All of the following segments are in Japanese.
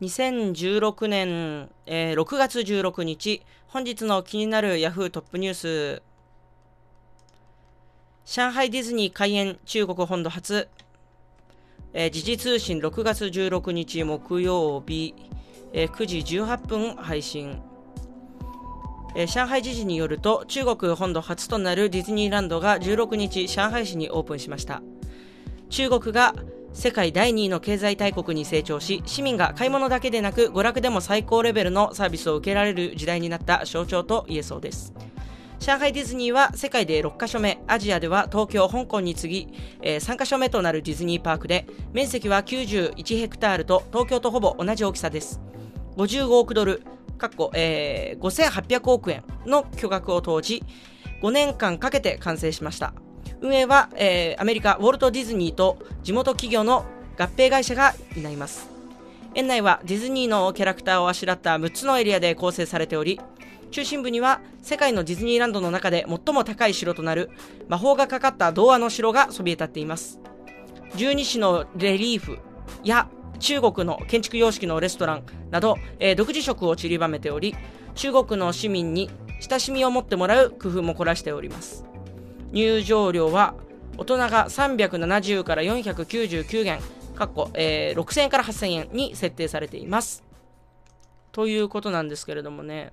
2016年、えー6月16日、本日の気になるヤフートップニュース。上海ディズニー開園中国本土初。えー時事通信6月16日木曜日、えー9時18分配信。えー上海時事によると中国本土初となるディズニーランドが16日上海市にオープンしました中国が世界第2位の経済大国に成長し市民が買い物だけでなく娯楽でも最高レベルのサービスを受けられる時代になった象徴と言えそうです上海ディズニーは世界で6カ所目、アジアでは東京、香港に次ぎ、えー3カ所目となるディズニーパークで、面積は91ヘクタールと東京とほぼ同じ大きさです。55億ドル、かっこ、えー5800億円の巨額を投じ、5年間かけて完成しました。運営は、えーアメリカウォルト・ディズニーと地元企業の合併会社が担います。園内はディズニーのキャラクターをあしらった6つのエリアで構成されており、中心部には世界のディズニーランドの中で最も高い城となる魔法がかかった童話の城がそびえ立っています。十二支のレリーフや中国の建築様式のレストランなど、えー独自色を散りばめており、中国の市民に親しみを持ってもらう工夫も凝らしております。入場料は大人が370から499元、かっこ、えー6000円から8000円に設定されています。ということなんですけれどもね、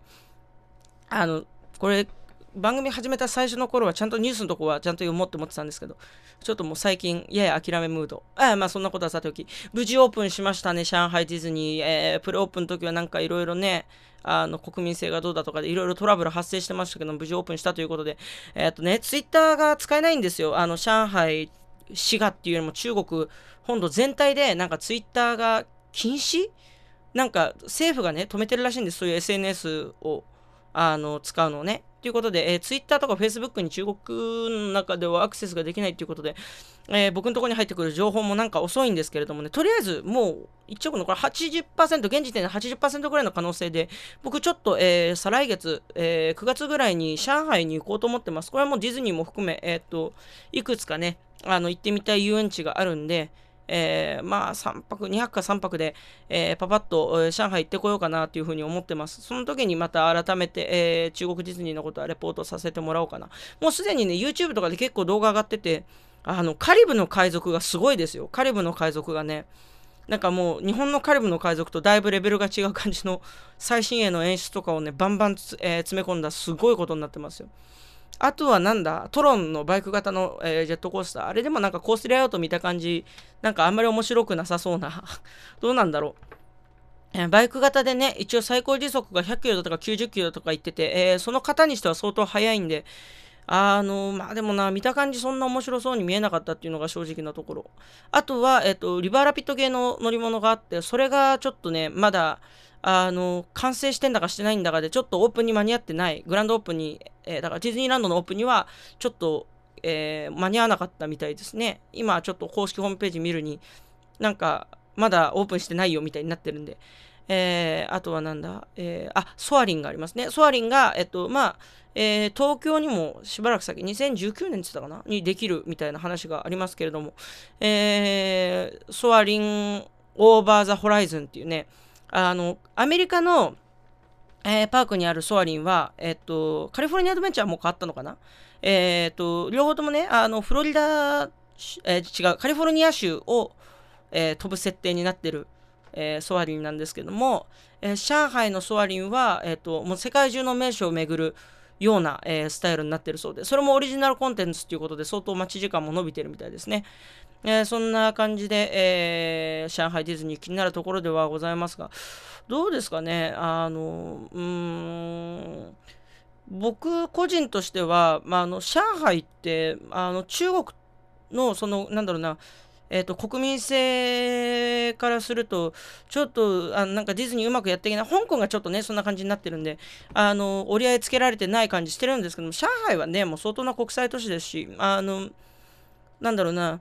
あの、これ、番組始めた最初の頃はちゃんとニュースのとこはちゃんと読もうって思ってたんですけど、ちょっともう最近、やや諦めムード。ああまあそんなことはさておき、無事オープンしましたね、上海ディズニー。えー、プレオープンの時はなんかいろいろね、あの、国民性がどうだとかでいろいろトラブル発生してましたけど、無事オープンしたということで、えーっとね、ツイッターが使えないんですよ。あの、上海市がっていうよりも中国本土全体でなんかツイッターが禁止？なんか政府がね、止めてるらしいんです。そういう SNS を、あの、使うのね。ということで、えー、ツイッターとかフェイスブックに中国の中ではアクセスができないということで、えー僕のところに入ってくる情報もなんか遅いんですけれどもね、とりあえずもう一億のこれ80%、現時点で80%ぐらいの可能性で、僕ちょっと、えー再来月、えー9月ぐらいに上海に行こうと思ってます。これはもうディズニーも含め、えっと、いくつかね、あの、行ってみたい遊園地があるんで、えーまあ3泊、2泊か3泊で、えーパパッと、上海行ってこようかなというふうに思ってます。その時にまた改めて、えー中国ディズニーのことはレポートさせてもらおうかな。もうすでにね、YouTube とかで結構動画上がってて、あの、カリブの海賊がすごいですよ。カリブの海賊がね、なんかもう日本のカリブの海賊とだいぶレベルが違う感じの最新鋭の演出とかをね、バンバン、えー詰め込んだすごいことになってますよ。あとはなんだ、トロンのバイク型の、えージェットコースター。あれでもなんかコースレイアウト見た感じ、なんかあんまり面白くなさそうな。どうなんだろう。バイク型でね、一応最高時速が100キロとか90キロとか言ってて、えーその方にしては相当速いんで、あのまあでもな、見た感じそんな面白そうに見えなかったっていうのが正直なところ。あとは、えっ、と、リバーラピット系の乗り物があって、それがちょっとね、まだ、あの、完成してんだかしてないんだかで、ちょっとオープンに間に合ってない。グランドオープンに、えーだからディズニーランドのオープンには、ちょっと、えー間に合わなかったみたいですね。今、ちょっと公式ホームページ見るに、なんか、まだオープンしてないよみたいになってるんで。えーあとはなんだ、えーあ、ソアリンがありますね。ソアリンが、えっと、まあ、えー東京にもしばらく先、2019年って言ったかな？にできるみたいな話がありますけれども、えーソアリンオーバーザホライズンっていうね、あの、アメリカの、えーパークにあるソアリンは、えっと、カリフォルニアアドベンチャーもう変わったのかな？えっと、両方ともね、あの、フロリダ、えー違う、カリフォルニア州を、えー飛ぶ設定になってる、えソアリンなんですけども、え上海のソアリンは、えっと、もう世界中の名所を巡るような、えスタイルになってるそうで、それもオリジナルコンテンツということで、相当待ち時間も伸びてるみたいですね。えーそんな感じで、えー上海ディズニー気になるところではございますが、どうですかね、あの、うーん、僕個人としては、まあ、あの上海ってあの中国のそのなんだろうな、えー、と国民性からするとちょっとあなんかディズニーうまくやっていけない香港がちょっとねそんな感じになってるんであの折り合いつけられてない感じしてるんですけども上海はねもう相当な国際都市ですしあのなんだろうな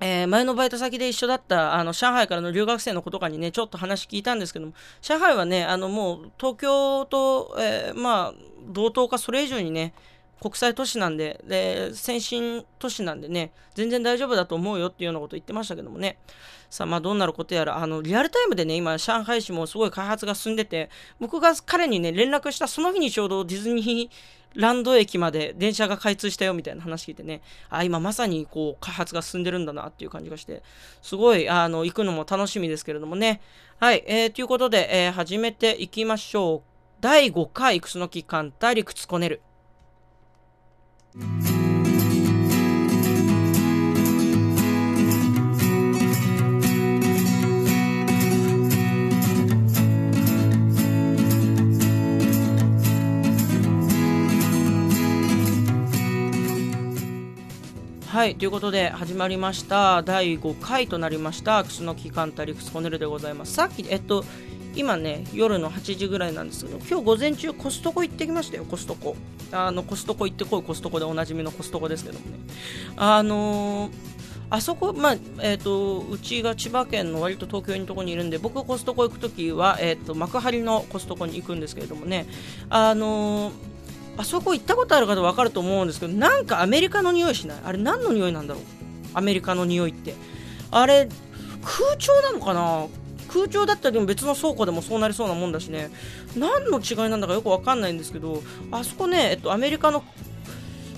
えー前のバイト先で一緒だったあの上海からの留学生の子とかにねちょっと話聞いたんですけども上海はねあのもう東京と、えーまあ同等かそれ以上にね国際都市なんで、で、先進都市なんでね、全然大丈夫だと思うよっていうようなこと言ってましたけどもね。さあ、まあ、どうなることやら、あの、リアルタイムでね、今、上海市もすごい開発が進んでて、僕が彼にね、連絡したその日にちょうどディズニーランド駅まで電車が開通したよみたいな話聞いてね、あ、今まさにこう、開発が進んでるんだなっていう感じがして、すごい、あの、行くのも楽しみですけれどもね。はい、えー、ということで、えー、始めていきましょう。第5回、クスノキカンタリクツコネル。はい、ということで始まりました。第5回となりました。クスノキカンタリクスコネルでございます。さっきえっと今ね夜の8時ぐらいなんですけど今日午前中コストコ行ってきましたよコストコ。あのコストコ行ってこいコストコでおなじみのコストコですけどもね。あのーあそこ、まあえーと、うちが千葉県の割と東京のところにいるんで僕コストコ行くときは、えーと幕張のコストコに行くんですけれどもね。あのーあそこ行ったことある方分かると思うんですけどなんかアメリカの匂いしない？あれ何の匂いなんだろう？アメリカの匂いって。あれ空調なのかな？空調だったらでも別の倉庫でもそうなりそうなもんだしね。何の違いなんだかよく分かんないんですけどあそこね、えっと、アメリカの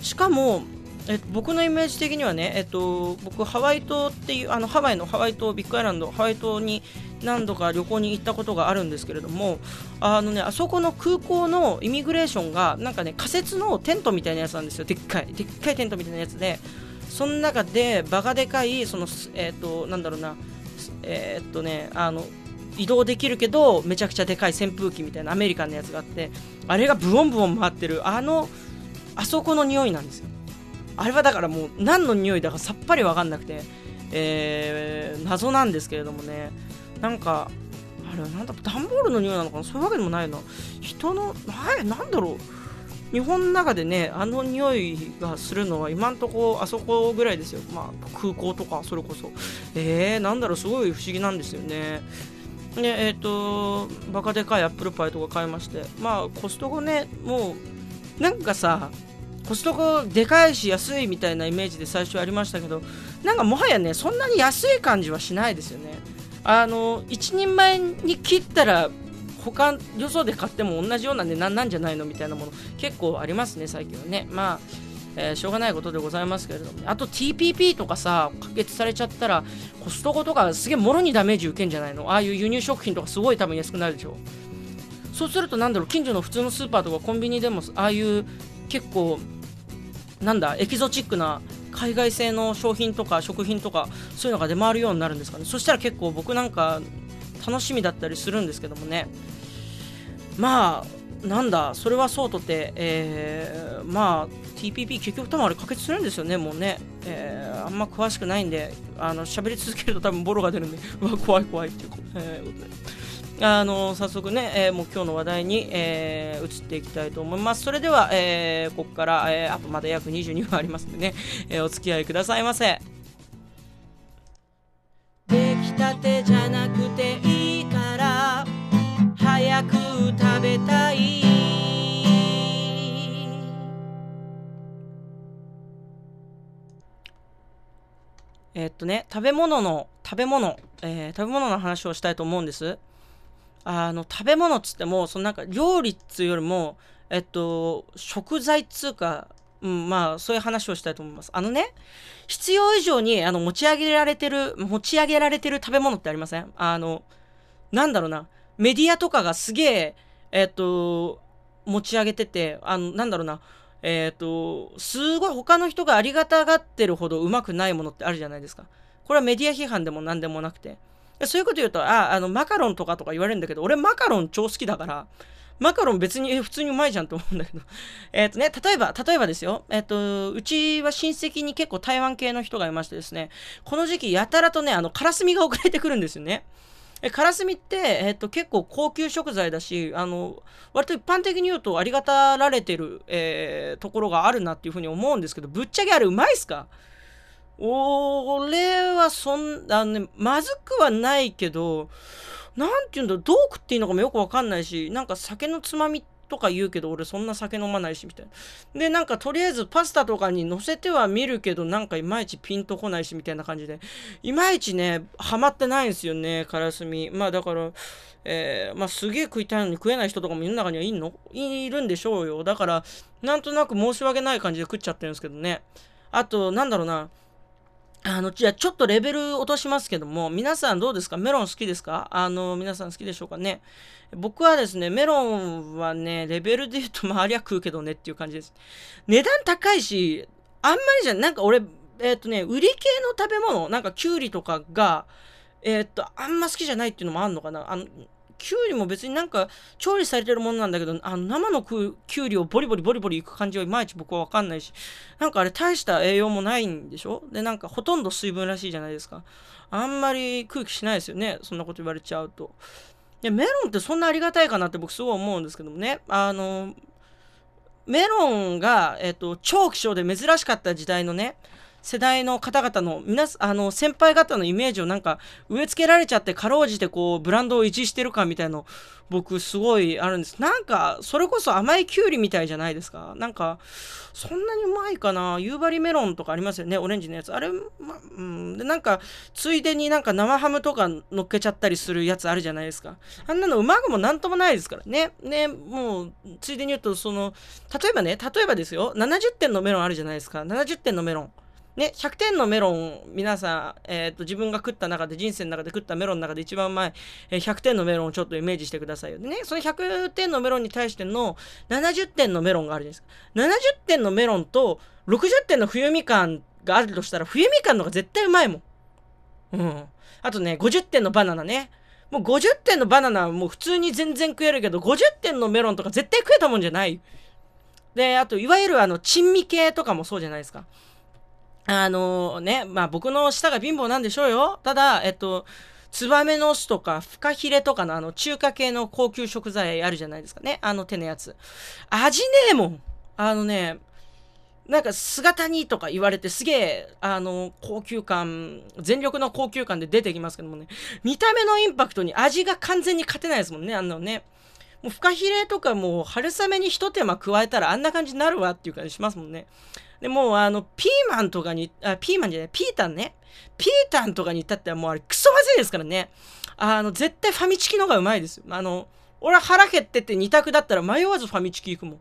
しかもえ、僕のイメージ的にはね、えっと、僕、ハワイ島っていうあのハワイのハワイ島ビッグアイランドハワイ島に何度か旅行に行ったことがあるんですけれどもあの、ね、あそこの空港のイミグレーションがなんかね仮設のテントみたいなやつなんですよ。でっかいでっかいテントみたいなやつで。その中でバカでかいその、えっと、なんだろうなえ、っとねあの移動できるけどめちゃくちゃでかい扇風機みたいなアメリカンのやつがあってあれがブオンブオン回ってるあのあそこの匂いなんですよ。あれはだからもう何の匂いだかさっぱり分かんなくて、えー、謎なんですけれどもね。なんかあれはなんだ段ボールの匂いなのかな？そういうわけでもないな。人のななんだろう？日本の中でねあの匂いがするのは今んとこあそこぐらいですよ、まあ、空港とかそれこそ。えー、なんだろう？すごい不思議なんですよね。でえっ、ー、とバカでかいアップルパイとか買いまして。まあコストコねもうなんかさコストコでかいし安いみたいなイメージで最初ありましたけどなんかもはやねそんなに安い感じはしないですよね。あの1人前に切ったら他よそで買っても同じような値段なんじゃないのみたいなもの結構ありますね最近はね。まあえー、しょうがないことでございますけれども、あと TPP とかさ可決されちゃったらコストコとかすげえもろにダメージ受けんじゃないの？ああいう輸入食品とかすごい多分安くなるでしょ。そうするとなんだろう近所の普通のスーパーとかコンビニでもああいう結構なんだエキゾチックな海外製の商品とか食品とかそういうのが出回るようになるんですかね。そしたら結構僕なんか楽しみだったりするんですけどもね。まあなんだそれはそうとて、えー、まあ TPP 結局多分あれ可決するんですよねもうね、えー、あんま詳しくないんであの喋り続けると多分ボロが出るんでうわ怖い怖いっていうことで、えあの早速ね、えー、もう今日の話題に、えー、移っていきたいと思います。それでは、えー、ここから、えー、あとまだ約22分ありますのでね、えー、お付き合いくださいませ。出来たてじゃなくていいから早く食べたいえっとね食べ物の食べ物、えー、食べ物の話をしたいと思うんですあの食べ物っつってもそのなんか料理っつうよりもえっと食材っつうか、うん、まあそういう話をしたいと思います。あのね必要以上にあの持ち上げられてる持ち上げられてる食べ物ってありません？あのなんだろうな。メディアとかがすげええっと持ち上げててあのなんだろうな。えっ、とすごい他の人がありがたがってるほどうまくないものってあるじゃないですか。これはメディア批判でも何でもなくて。そういうこと言うと、あ、あの、マカロンとかとか言われるんだけど、俺マカロン超好きだから、マカロン別に普通にうまいじゃんと思うんだけど。えっとね、例えば、例えばですよ。えっ、と、うちは親戚に結構台湾系の人がいましてですね、この時期やたらとね、あの、カラスミが送られてくるんですよね。えカラスミって、えっと、結構高級食材だし、あの、割と一般的に言うとありがたられてる、え、ところがあるなっていうふうに思うんですけど、ぶっちゃけあれうまいっすか？俺はそんな、ね、まずくはないけど、なんて言うんだろう、どう食っていいのかもよくわかんないし、なんか酒のつまみとか言うけど俺そんな酒飲まないしみたいな。でなんかとりあえずパスタとかに乗せては見るけどなんかいまいちピンとこないしみたいな感じで。いまいちねハマってないんですよねカラスミまあだからえー、まあすげえ食いたいのに食えない人とかも世の中にはいんの？いるんでしょうよ。だからなんとなく申し訳ない感じで食っちゃってるんですけどね。あとなんだろうな。あの、じゃあちょっとレベル落としますけども、皆さんどうですか？メロン好きですか？あの、皆さん好きでしょうかね？僕はですね、メロンはね、レベルで言うと、まあ、りゃ食うけどねっていう感じです。値段高いし、あんまりじゃ、なんか俺、えっ、ー、とね、売り系の食べ物、なんかキュウリとかが、えっ、ー、と、あんま好きじゃないっていうのもあんのかな？あの、きゅうりも別になんか調理されてるものなんだけど、あの生のきゅうりをボリボリボリボリいく感じはいまいち僕はわかんないし、なんかあれ大した栄養もないんでしょ？で、なんかほとんど水分らしいじゃないですか。あんまり空気しないですよね。そんなこと言われちゃうと。で、メロンってそんなありがたいかなって僕すごい思うんですけどもね。あの、メロンが、えっと、超希少で珍しかった時代のね、世代の方々の皆あの先輩方のイメージをなんか植え付けられちゃってかろうじてこうブランドを維持してるかみたいの僕すごいあるんです。なんかそれこそ甘いキュウリみたいじゃないですか。なんかそんなにうまいかな。夕張メロンとかありますよね。オレンジのやつ。あれ、ま、うん。でなんかついでになんか生ハムとか乗っけちゃったりするやつあるじゃないですか。あんなのうまくもなんともないですからね。ねもうついでに言うとその例えばね例えばですよ。70点のメロンあるじゃないですか。70点のメロン。ね、100点のメロン、皆さん、えっ、ー、と、自分が食った中で、人生の中で食ったメロンの中で一番うまい、えー、100点のメロンをちょっとイメージしてくださいよ。でね、その100点のメロンに対しての70点のメロンがあるじゃないですか。70点のメロンと60点の冬みかんがあるとしたら、冬みかんの方が絶対うまいもん。うん。あとね、50点のバナナね。もう50点のバナナはもう普通に全然食えるけど、50点のメロンとか絶対食えたもんじゃない。で、あと、いわゆるあの、珍味系とかもそうじゃないですか。あのね、まあ僕の舌が貧乏なんでしょうよ。ただ、えっと、ツバメの巣とか、フカヒレとかのあの中華系の高級食材あるじゃないですかね。あの手のやつ。味ねえもん。あのね、なんか姿にとか言われてすげえ、あの、高級感、全力の高級感で出てきますけどもね、見た目のインパクトに味が完全に勝てないですもんね、あのね。もうフカヒレとかもう春雨に一手間加えたらあんな感じになるわっていう感じしますもんね。で、もうあの、ピーマンとかに、あ、ピーマンじゃない、ピータンね。ピータンとかに至ってはもうあれクソまずいですからね。あの、絶対ファミチキの方がうまいですよ。あの、俺は腹減ってて二択だったら迷わずファミチキ行くもん。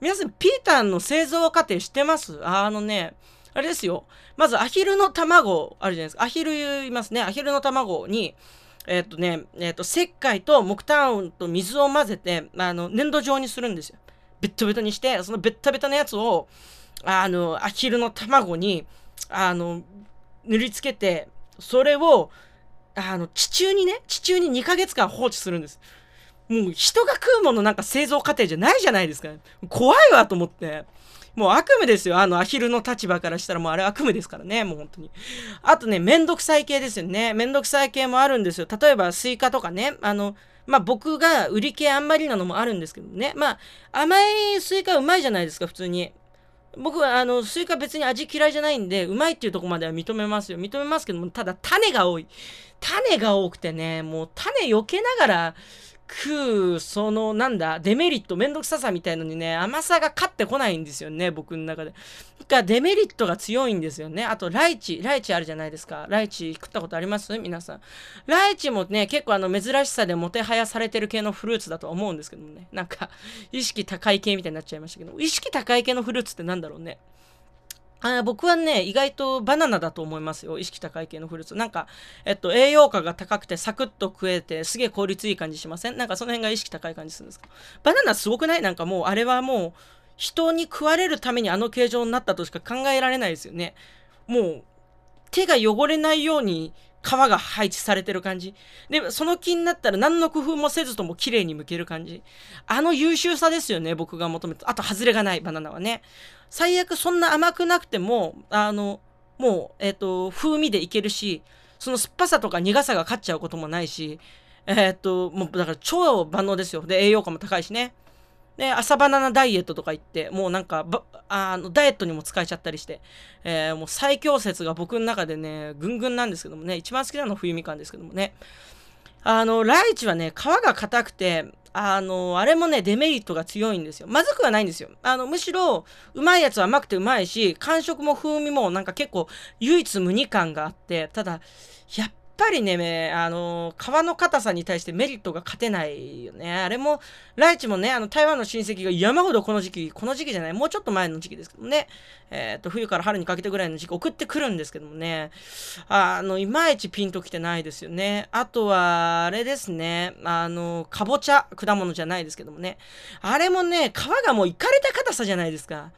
皆さん、ピータンの製造過程知ってます？あのね、あれですよ。まず、アヒルの卵あるじゃないですか。アヒルいますね。アヒルの卵に、えっ、とね、えっ、と、石灰と木炭と水を混ぜて、あの、粘土状にするんですよ。ベッタベタにして、そのベッタベタなやつを、あの、アヒルの卵に、あの、塗りつけて、それを、あの、地中にね、地中に2ヶ月間放置するんです。もう人が食うものなんか製造過程じゃないじゃないですか。怖いわと思って。もう悪夢ですよ。あの、アヒルの立場からしたらもうあれ悪夢ですからね。もう本当に。あとね、めんどくさい系ですよね。めんどくさい系もあるんですよ。例えばスイカとかね。あの、まあ僕が瓜系あんまりなのもあるんですけどね。まあ甘いスイカうまいじゃないですか、普通に。僕はあのスイカ別に味嫌いじゃないんでうまいっていうとこまでは認めますよ認めますけどもただ種が多い種が多くてねもう種避けながら食う、その、なんだ、デメリット、めんどくささみたいのにね、甘さが勝ってこないんですよね、僕の中で。が、デメリットが強いんですよね。あと、ライチ、ライチあるじゃないですか。ライチ食ったことあります？皆さん。ライチもね、結構あの、珍しさでもてはやされてる系のフルーツだとは思うんですけどもね。なんか、意識高い系みたいになっちゃいましたけど、意識高い系のフルーツってなんだろうね。あ僕はね、意外とバナナだと思いますよ。意識高い系のフルーツ。なんか、えっと、栄養価が高くてサクッと食えて、すげえ効率いい感じしません？なんかその辺が意識高い感じするんですか？バナナすごくない？なんかもう、あれはもう、人に食われるためにあの形状になったとしか考えられないですよね。もう、手が汚れないように皮が配置されてる感じ。で、その気になったら何の工夫もせずとも綺麗に剥ける感じ。あの優秀さですよね、僕が求めて。あと、外れがないバナナはね。最悪そんな甘くなくても、あの、もう、えっ、ー、と、風味でいけるし、その酸っぱさとか苦さが勝っちゃうこともないし、えっ、ー、と、もう、だから超万能ですよ。で、栄養価も高いしね。で、朝バナナダイエットとか言って、もうなんか、あの、ダイエットにも使えちゃったりして、えー、もう最強説が僕の中でね、ぐんぐんなんですけどもね、一番好きなのは冬みかんですけどもね。あの、ライチはね、皮が硬くて、あの、あれもね、デメリットが強いんですよ。まずくはないんですよ。あの、むしろ、うまいやつは甘くてうまいし、感触も風味もなんか結構唯一無二感があって、ただ、やっぱりね、あの、皮の硬さに対してメリットが勝てないよね。あれも、ライチもね、あの、台湾の親戚が山ほどこの時期、この時期じゃない、もうちょっと前の時期ですけどね、えっ、と、冬から春にかけてぐらいの時期送ってくるんですけどもね、あの、いまいちピンときてないですよね。あとは、あれですね、あの、かぼちゃ、果物じゃないですけどもね、あれもね、皮がもういかれた硬さじゃないですか。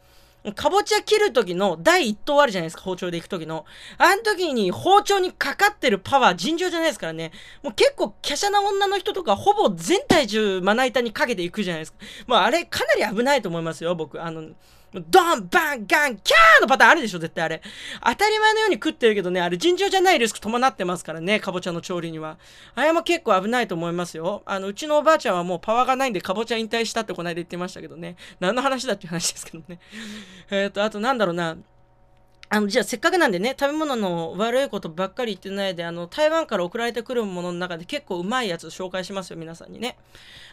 かぼちゃ切る時の第一刀あるじゃないですか、包丁で行く時の。あの時に包丁にかかってるパワー尋常じゃないですからね。もう結構華奢な女の人とかほぼ全体重まな板にかけていくじゃないですか。まああれかなり危ないと思いますよ、僕。あの、ドン、バン、ガン、キャーのパターンあるでしょ、絶対あれ。当たり前のように食ってるけどね、あれ尋常じゃないリスク伴ってますからね、かぼちゃの調理には。あれも結構危ないと思いますよ。あの、うちのおばあちゃんはもうパワーがないんでかぼちゃ引退したってこの間言ってましたけどね。何の話だっていう話ですけどね。えっと、あとなんだろうな。あの、じゃあせっかくなんでね、食べ物の悪いことばっかり言ってないで、あの、台湾から送られてくるものの中で結構うまいやつ紹介しますよ、皆さんにね。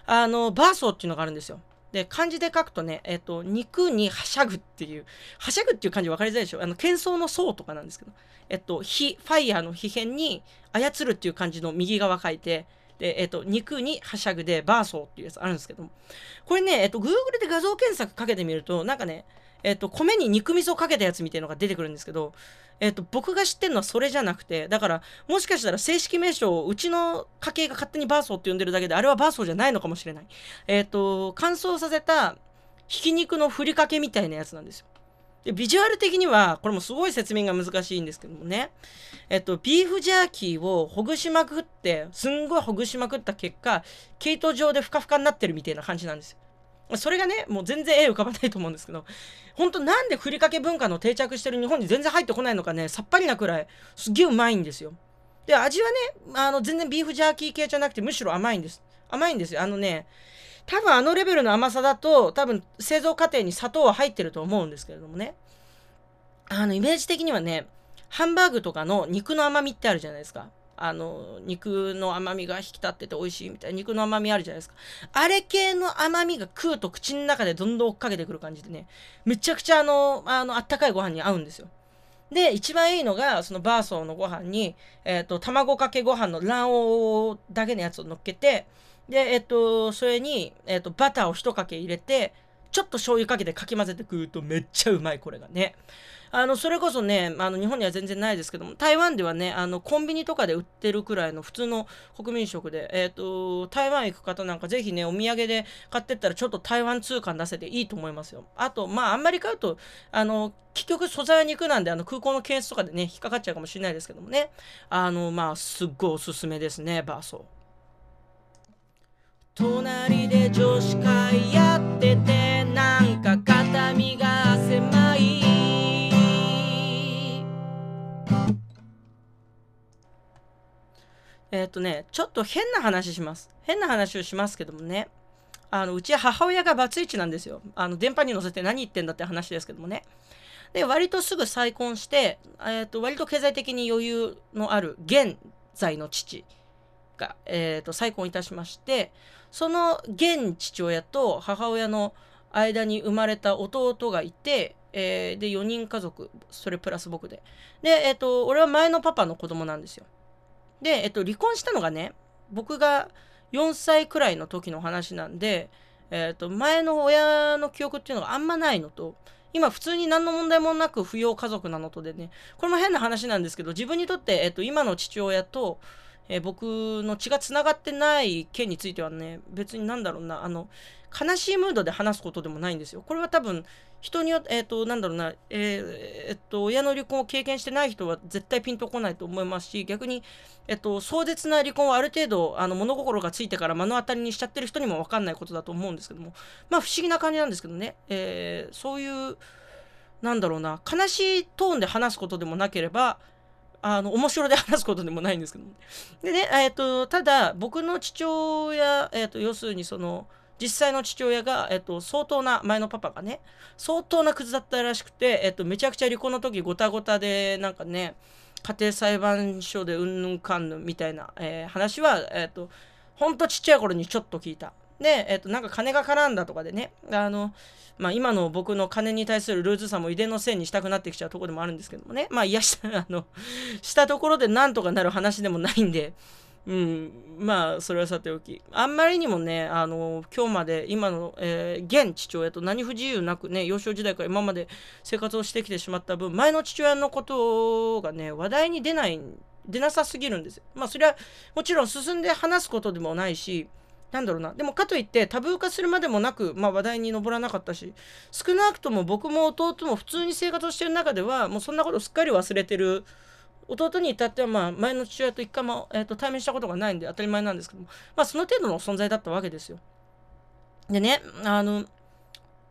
あの、バーソーっていうのがあるんですよ。で、漢字で書くとね、えっ、と、肉にはしゃぐっていう、はしゃぐっていう漢字分かりづらいでしょ？あの、喧騒の層とかなんですけど、えっと、火、ファイヤーの火辺に操るっていう漢字の右側書いて、で、えっと、肉にはしゃぐで、バーソーっていうやつあるんですけども、これね、えっと、Google で画像検索かけてみると、なんかね、えっと、米に肉味噌かけたやつみたいのが出てくるんですけど、えっと、僕が知ってるのはそれじゃなくて、だから、もしかしたら正式名称をうちの家系が勝手にバーソーって呼んでるだけで、あれはバーソーじゃないのかもしれない。えっと、乾燥させたひき肉のふりかけみたいなやつなんですよ。で、ビジュアル的には、これもすごい説明が難しいんですけどもね。えっと、ビーフジャーキーをほぐしまくって、すんごいほぐしまくった結果、毛糸状でふかふかになってるみたいな感じなんですよ。それがね、もう全然絵浮かばないと思うんですけど、本当なんでふりかけ文化の定着してる日本に全然入ってこないのかね、さっぱりなくらい、すっげえうまいんですよ。で、味はね、あの、全然ビーフジャーキー系じゃなくて、むしろ甘いんです。甘いんですよ。あのね、多分あのレベルの甘さだと、多分製造過程に砂糖は入ってると思うんですけれどもね。あの、イメージ的にはね、ハンバーグとかの肉の甘みってあるじゃないですか。あの、肉の甘みが引き立ってて美味しいみたいな肉の甘みあるじゃないですか。あれ系の甘みが食うと口の中でどんどん追っかけてくる感じでね、めちゃくちゃあの、あの、あったかいご飯に合うんですよ。で、一番いいのが、そのバーソーのご飯に、えっ、ー、と、卵かけご飯の卵黄だけのやつを乗っけて、で、えっ、ー、と、それに、えっ、ー、と、バターを一かけ入れて、ちょっと醤油かけてかき混ぜて食うとめっちゃうまい、これがね。あの、それこそね、あの、日本には全然ないですけども、台湾ではね、あの、コンビニとかで売ってるくらいの普通の国民食で、えっ、ー、と、台湾行く方なんかぜひね、お土産で買ってったらちょっと台湾通貨出せていいと思いますよ。あと、まあ、あんまり買うと、あの、結局素材は肉なんで、あの、空港の検出とかでね、引っかかっちゃうかもしれないですけどもね、あの、まあ、すっごいおすすめですね、バーソー。隣で女子会やっててえっ、とね、ちょっと変な話します。変な話をしますけどもね。あの、うち母親がバツイチなんですよ。あの、電波に乗せて何言ってんだって話ですけどもね。で、割とすぐ再婚して、えっ、ー、と、割と経済的に余裕のある現在の父が、えっ、ー、と、再婚いたしまして、その現父親と母親の間に生まれた弟がいて、えー、で、4人家族、それプラス僕で。で、えっ、と、俺は前のパパの子供なんですよ。で、えっと、離婚したのがね、僕が4歳くらいの時の話なんで、えっと、前の親の記憶っていうのがあんまないのと、今普通に何の問題もなく扶養家族なのとでね、これも変な話なんですけど、自分にとって、えっと、今の父親と、えー、僕の血が繋がってない件についてはね、別になんだろうな、あの、悲しいムードで話すことでもないんですよ。これは多分、人によって、えっ、ー、と、なんだろうな、えー、えっと、親の離婚を経験してない人は絶対ピンとこないと思いますし、逆に、えっと、壮絶な離婚をある程度、あの、物心がついてから目の当たりにしちゃってる人にもわかんないことだと思うんですけども、まあ、不思議な感じなんですけどね、えー、そういう、なんだろうな、悲しいトーンで話すことでもなければ、あの、面白で話すことでもないんですけども。でね、えっ、と、ただ、僕の父親、えっ、と、要するにその、実際の父親が、えっと、相当な、前のパパがね、相当なクズだったらしくて、えっと、めちゃくちゃ離婚の時ごたごたで、なんかね、家庭裁判所でうんぬんかんぬんみたいな、えー、話は、えっと、ほんとちっちゃい頃にちょっと聞いた。で、えっ、と、なんか金が絡んだとかでね、あの、まあ今の僕の金に対するルーズさも遺伝のせいにしたくなってきちゃうとこでもあるんですけどもね。まあ癒した、あの、したところでなんとかなる話でもないんで、うん、まあそれはさておき。あんまりにもねあの今日まで今の、えー、現父親と何不自由なくね幼少時代から今まで生活をしてきてしまった分前の父親のことがね話題に出ない出なさすぎるんですまあそれはもちろん進んで話すことでもないしなんだろうな。でもかといってタブー化するまでもなく、まあ、話題に上らなかったし少なくとも僕も弟も普通に生活をしてる中ではもうそんなことすっかり忘れてる弟に至ってはまあ前の父親と一回も、えー、と対面したことがないんで当たり前なんですけども、まあ、その程度の存在だったわけですよ。でね、あの、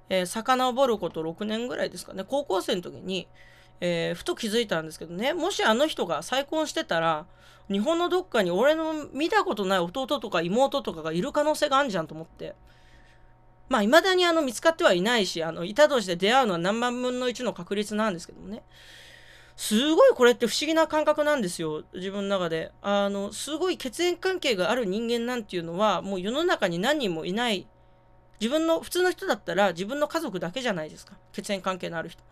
えー、遡ること6年ぐらいですかね、高校生の時に、えー、ふと気づいたんですけどね、もしあの人が再婚してたら、日本のどっかに俺の見たことない弟とか妹とかがいる可能性があるじゃんと思って。まあ、未だにあの見つかってはいないし、あの、いたとして出会うのは何万分の1の確率なんですけどもね。すごいこれって不思議な感覚なんですよ。自分の中で。あのすごい血縁関係がある人間なんていうのはもう世の中に何人もいない。自分の普通の人だったら自分の家族だけじゃないですか。血縁関係のある人。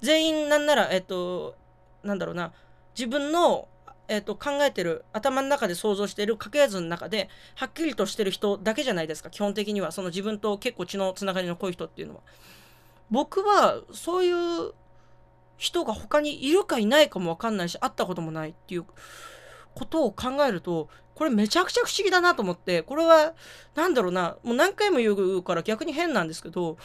全員なんならえっとなんだろうな。自分のえっと、考えてる頭の中で想像している家系図の中ではっきりとしてる人だけじゃないですか。基本的には。その自分と結構血のつながりの濃い人っていうのは。僕はそういう人が他にいるかいないかもわかんないし会ったこともないっていうことを考えるとこれめちゃくちゃ不思議だなと思ってこれは何だろうなもう何回も言うから逆に変なんですけど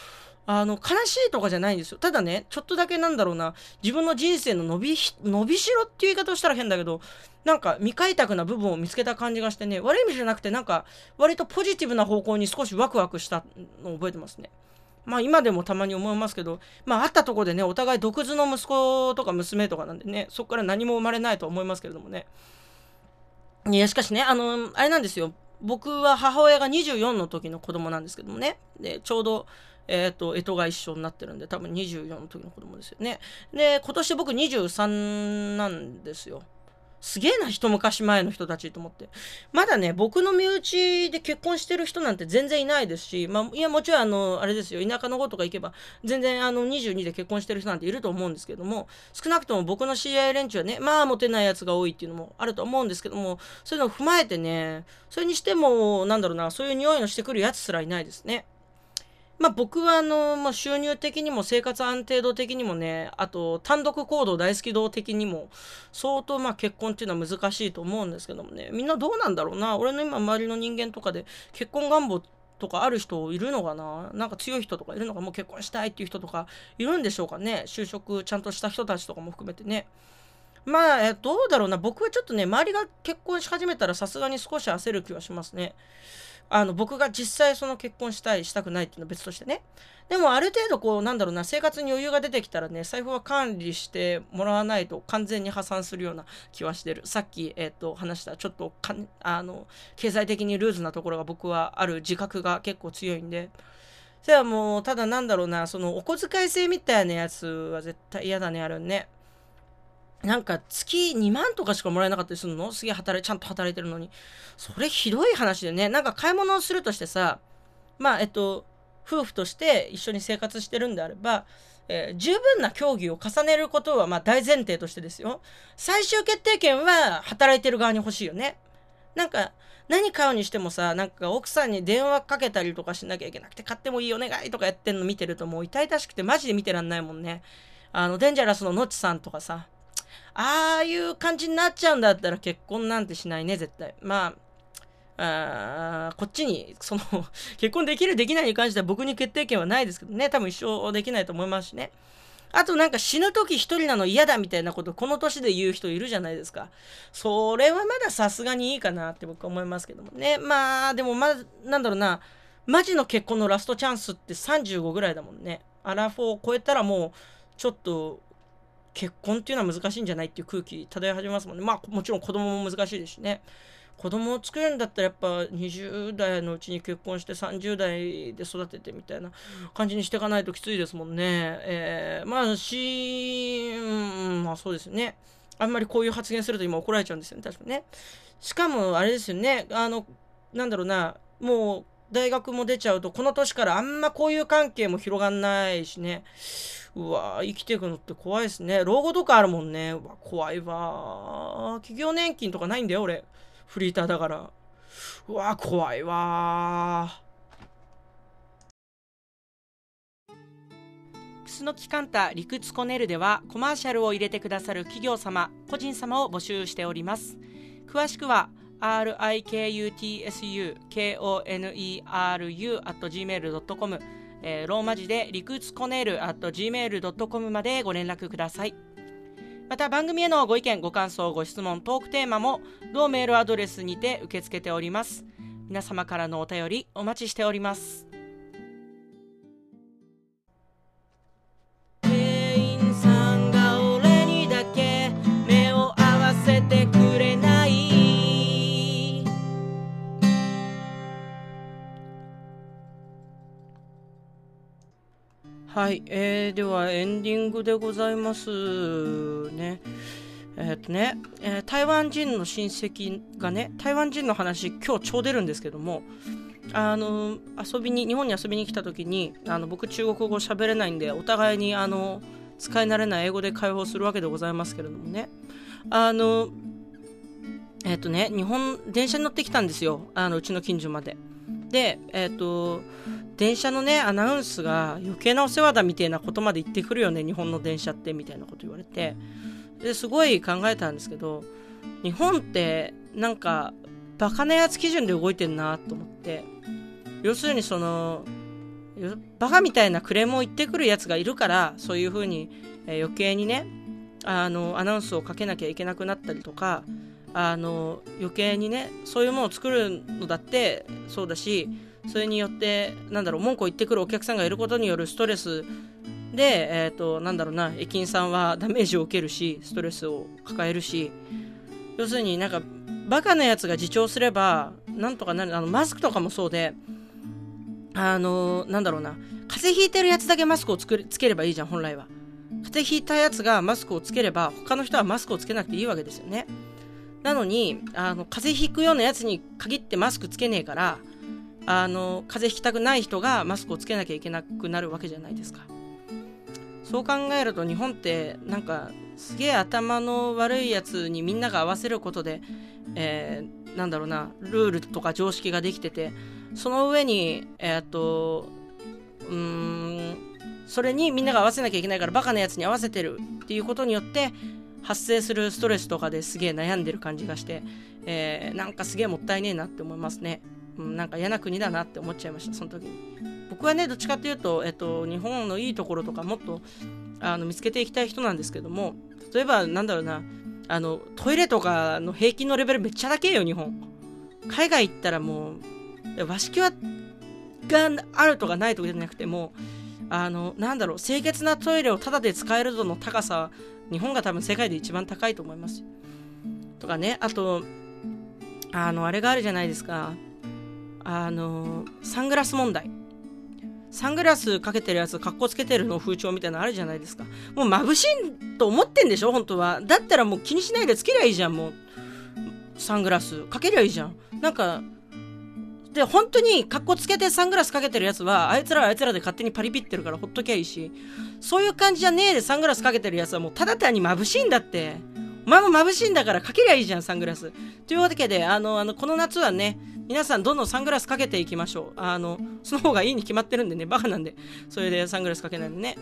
あの悲しいとかじゃないんですよただねちょっとだけなんだろうな自分の人生の伸び伸びしろっていう言い方をしたら変だけどなんか未開拓な部分を見つけた感じがしてね悪い意味じゃなくてなんか割とポジティブな方向に少しワクワクしたのを覚えてますね。まあ今でもたまに思いますけど、まあ会ったとこでね、お互い独自の息子とか娘とかなんでね、そこから何も生まれないと思いますけれどもね。いや、しかしね、あの、あれなんですよ。僕は母親が24の時の子供なんですけどもね。で、ちょうど、えっ、ー、と、干支が一緒になってるんで、多分24の時の子供ですよね。で、今年僕23なんですよ。すげえな、一昔前の人たちと思って。まだね、僕の身内で結婚してる人なんて全然いないですし、まあ、いや、もちろん、あの、あれですよ、田舎の方とか行けば、全然、あの、22で結婚してる人なんていると思うんですけども、少なくとも僕の知り合い連中はね、まあ、モテないやつが多いっていうのもあると思うんですけども、そういうのを踏まえてね、それにしても、なんだろうな、そういう匂いのしてくるやつすらいないですね。まあ、僕はあの、まあ、収入的にも生活安定度的にもね、あと単独行動大好き度的にも相当まあ結婚っていうのは難しいと思うんですけどもね、みんなどうなんだろうな。俺の今周りの人間とかで結婚願望とかある人いるのかななんか強い人とかいるのかもう結婚したいっていう人とかいるんでしょうかね就職ちゃんとした人たちとかも含めてね。まあ、えどうだろうな。僕はちょっとね、周りが結婚し始めたらさすがに少し焦る気はしますね。あの僕が実際その結婚したいしたくないっていうのは別としてね。でもある程度こうなんだろうな生活に余裕が出てきたらね財布は管理してもらわないと完全に破産するような気はしてる。さっき、えーと、話したちょっとかあの経済的にルーズなところが僕はある自覚が結構強いんで。それはもうただなんだろうなそのお小遣い制みたいなやつは絶対嫌だねあるね。なんか月2万とかしかもらえなかったりするの？すげえ働い、ちゃんと働いてるのに。それひどい話でね。なんか買い物をするとしてさ、まあ、えっと、夫婦として一緒に生活してるんであれば、えー、十分な協議を重ねることはまあ大前提としてですよ。最終決定権は働いてる側に欲しいよね。なんか、何買うにしてもさ、なんか奥さんに電話かけたりとかしなきゃいけなくて、買ってもいいお願いとかやってんの見てるともう痛々しくてマジで見てらんないもんね。あの、デンジャラスのノッチさんとかさ、ああいう感じになっちゃうんだったら結婚なんてしないね、絶対。まあ、あこっちに、その 結婚できるできないに関しては僕に決定権はないですけどね、多分一生できないと思いますしね。あとなんか死ぬ時一人なの嫌だみたいなことこの年で言う人いるじゃないですか。それはまださすがにいいかなって僕は思いますけどもね。まあでもま、なんだろうな、マジの結婚のラストチャンスって35ぐらいだもんね。アラフォーを超えたらもうちょっと結婚っていうのは難しいんじゃないっていう空気漂い始めますもんね。まあもちろん子供も難しいですしね。子供を作るんだったらやっぱ20代のうちに結婚して30代で育ててみたいな感じにしていかないときついですもんね。えー、まあし、うん、まあそうですよね。あんまりこういう発言すると今怒られちゃうんですよね。確かね。しかもあれですよね。あの、なんだろうな、もう大学も出ちゃうと、この年からあんまこういう関係も広がんないしね。うわ生きていくのって怖いですね。老後とかあるもんね。うわ怖いわ企業年金とかないんだよ、俺。フリーターだから。うわ怖いわ楠木カンタ理屈コネルではコマーシャルを入れてくださる企業様、個人様を募集しております。詳しくは rikutsukoneru.gmail.com えー、ローマ字でリクツコネル .gmail.com までご連絡ください。また番組へのご意見、ご感想、ご質問、トークテーマも同メールアドレスにて受け付けております。皆様からのお便りお待ちしております。はい、えー、ではエンディングでございます。ね。え、っとね、えー、台湾人の親戚がね、台湾人の話、今日超出るんですけども、あの遊びに日本に遊びに来た時にあの僕中国語喋れないんでお互いにあの使い慣れない英語で会話をするわけでございますけれどもね。あのえっ、とね日本電車に乗ってきたんですよ。あのうちの近所まで。でえっ、と電車のねアナウンスが余計なお世話だみたいなことまで言ってくるよね日本の電車ってみたいなこと言われて。ですごい考えたんですけど日本ってなんかバカなやつ基準で動いてんなと思って。要するにそのバカみたいなクレームを言ってくるやつがいるからそういうふうに、え余計にねあのアナウンスをかけなきゃいけなくなったりとかあの余計にねそういうものを作るのだってそうだしそれによってなんだろう文句を言ってくるお客さんがいることによるストレスで、えーと、なんだろうな駅員さんは ダメージを受けるしストレスを抱えるし要するになんかバカなやつが自重すればなんとかなるあのマスクとかもそうであのなんだろうな風邪ひいてるやつだけマスクをつけつければいいじゃん本来は。風邪ひいたやつがマスクをつければ他の人はマスクをつけなくていいわけですよね。なのにあの風邪ひくようなやつに限ってマスクつけねえからあの風邪ひきたくない人がマスクをつけなきゃいけなくなるわけじゃないですかそう考えると日本ってなんかすげえ頭の悪いやつにみんなが合わせることで、えー、なんだろうなルールとか常識ができててその上にえー、っとうーんそれにみんなが合わせなきゃいけないからバカなやつに合わせてるっていうことによって発生するストレスとかですげえ悩んでる感じがして、えー、なんかすげえもったいねえなって思いますね。なんか嫌な国だなって思っちゃいましたその時に。僕はねどっちかっていうと、えっと、日本のいいところとかもっとあの見つけていきたい人なんですけども例えばなんだろうなあのトイレとかの平均のレベルめっちゃ高えよ日本。海外行ったらもう和式はがあるとかないとかじゃなくてもあのなんだろう清潔なトイレをタダで使えるぞの高さ日本が多分世界で一番高いと思います。とかねあとあのあれがあるじゃないですか。あのサングラス問題。サングラスかけてるやつかっこつけてるの風潮みたいなのあるじゃないですか。もう眩しいと思ってんでしょ本当は。だったらもう気にしないでつけりゃいいじゃんもう。サングラスかけりゃいいじゃん。なんかで本当にかっこつけてサングラスかけてるやつはあいつらはあいつらで勝手にパリピってるからほっときゃいいし。そういう感じじゃねえでサングラスかけてるやつはもうただ単に眩しいんだって。お前も眩しいんだからかけりゃいいじゃんサングラスというわけであのあのこの夏はね皆さんどんどんサングラスかけていきましょう。あの、その方がいいに決まってるんでね、バカなんで、それでサングラスかけないんでね。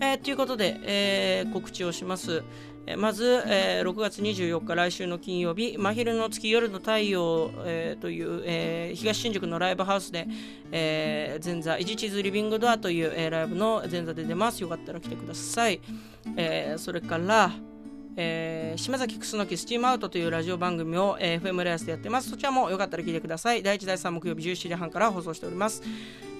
えー、ということで、えー、告知をします。えまず、えー、6月24日来週の金曜日、真昼の月夜の太陽、えー、という、えー、東新宿のライブハウスで、えー、前座、イジチズリビングドアという、えー、ライブの前座で出ます。よかったら来てください。えー、それから、えー、島崎楠木スチームアウトというラジオ番組を、えー、FM レアスでやってます。そちらもよかったら聞いてください。第1、第3木曜日17時半から放送しております。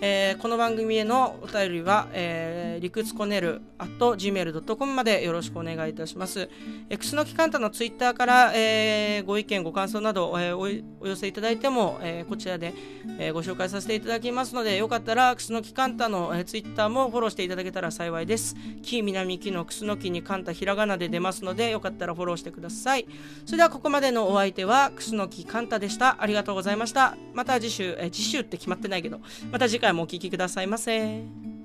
えー、この番組へのお便りは、えー、理屈こねる at gmail.com までよろしくお願いいたします。えー、クスノキカンタのツイッターから、えー、ご意見、ご感想など、えー、お寄せいただいても、えー、こちらで、えー、ご紹介させていただきますので、よかったら、クスノキカンタの、えー、ツイッターもフォローしていただけたら幸いです。木南木のクスノキにカンタひらがなで出ますので、よかったらフォローしてください。それではここまでのお相手は、クスノキカンタでした。ありがとうございました。また次週、えー、次週って決まってないけど、また次回回もお聴きくださいませ。